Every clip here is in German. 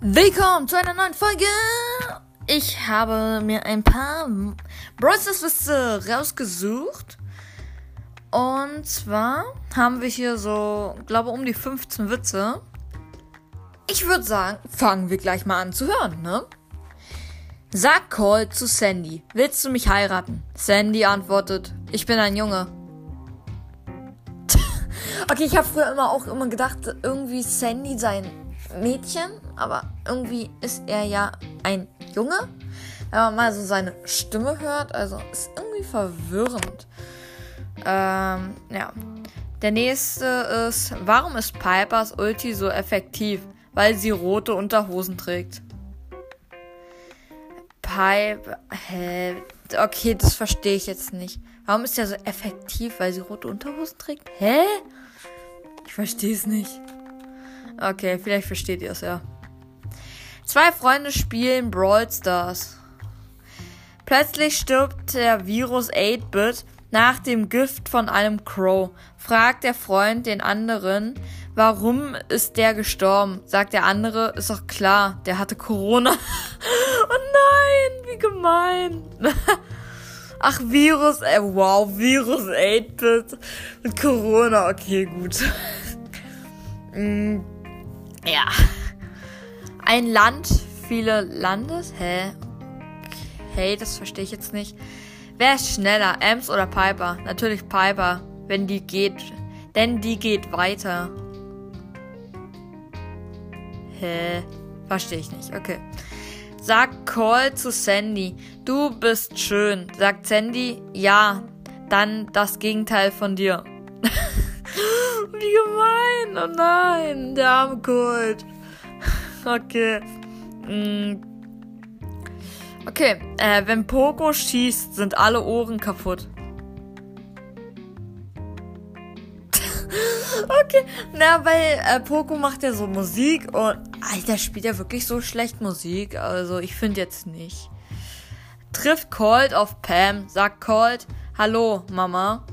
Willkommen zu einer neuen Folge. Ich habe mir ein paar Brawl Stars Witze rausgesucht. Und zwar haben wir hier so, glaube um die 15 Witze. Ich würde sagen, fangen wir gleich mal an zu hören, ne? Sag Cole zu Sandy, willst du mich heiraten? Sandy antwortet, ich bin ein Junge. okay, ich habe früher immer auch immer gedacht, irgendwie Sandy sein Mädchen, aber irgendwie ist er ja ein Junge. Wenn man mal so seine Stimme hört, also ist irgendwie verwirrend. Ähm, ja. Der nächste ist, warum ist Pipers Ulti so effektiv? Weil sie rote Unterhosen trägt. Pipe, hä? Okay, das verstehe ich jetzt nicht. Warum ist er so effektiv? Weil sie rote Unterhosen trägt? Hä? Ich verstehe es nicht. Okay, vielleicht versteht ihr es ja. Zwei Freunde spielen Brawl Stars. Plötzlich stirbt der Virus 8-Bit nach dem Gift von einem Crow. Fragt der Freund den anderen, warum ist der gestorben? Sagt der andere, ist doch klar, der hatte Corona. oh nein, wie gemein. Ach, Virus, äh, wow, Virus 8-Bit mit Corona, okay, gut. mm. Ja. Ein Land, viele Landes? Hä? Okay, das verstehe ich jetzt nicht. Wer ist schneller, Ems oder Piper? Natürlich Piper, wenn die geht. Denn die geht weiter. Hä? Verstehe ich nicht. Okay. Sag Call zu Sandy. Du bist schön. Sagt Sandy, ja. Dann das Gegenteil von dir. Wie gemein. Oh nein. Der arme Colt. Okay. Mm. Okay. Äh, wenn Poco schießt, sind alle Ohren kaputt. okay. Na, weil äh, Poco macht ja so Musik und Alter, spielt er wirklich so schlecht Musik? Also, ich finde jetzt nicht. Trifft Colt auf Pam, sagt Colt, hallo, Mama.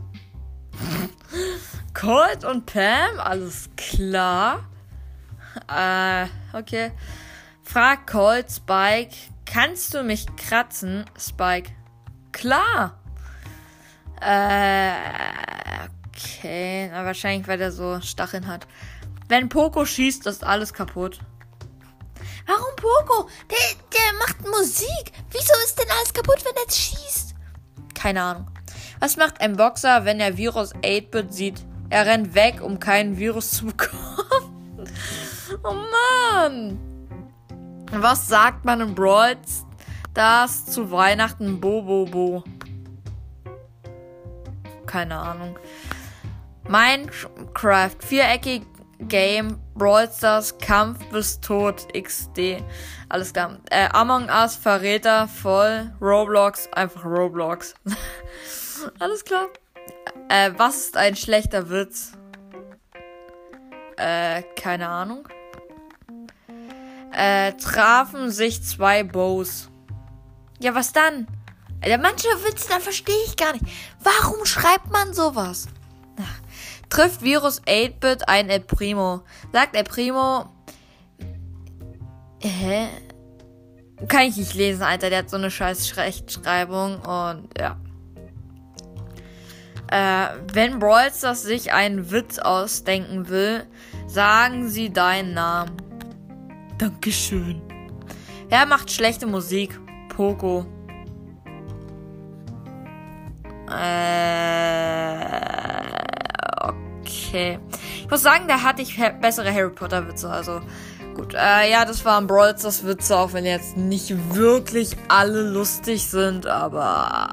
Colt und Pam, alles klar. Äh, okay. Frag Colt Spike, kannst du mich kratzen, Spike? Klar. Äh, okay. Na, wahrscheinlich, weil er so Stacheln hat. Wenn Poco schießt, ist alles kaputt. Warum Poco? Der, der macht Musik. Wieso ist denn alles kaputt, wenn er schießt? Keine Ahnung. Was macht ein Boxer, wenn er Virus 8-Bit sieht? Er rennt weg, um keinen Virus zu bekommen. oh Mann. Was sagt man in Brawl Stars zu Weihnachten Bobobo? Bo, bo? Keine Ahnung. Minecraft, viereckig Game, Brawl Stars, Kampf bis Tod, XD. Alles klar. Äh, Among Us, Verräter, voll. Roblox, einfach Roblox. Alles klar. Äh, was ist ein schlechter Witz? Äh, keine Ahnung. Äh, trafen sich zwei Bows. Ja, was dann? Ja, manche Witze, da verstehe ich gar nicht. Warum schreibt man sowas? Ach, trifft Virus 8-Bit ein El Primo. Sagt El Primo. Hä? Kann ich nicht lesen, Alter. Der hat so eine scheiß Rechtschreibung und ja. Äh, wenn Brawl Stars sich einen Witz ausdenken will, sagen sie deinen Namen. Dankeschön. Wer macht schlechte Musik? Poco. Äh, okay. Ich muss sagen, da hatte ich bessere Harry Potter Witze, also gut. Äh, ja, das waren Brawl Stars Witze, auch wenn jetzt nicht wirklich alle lustig sind, aber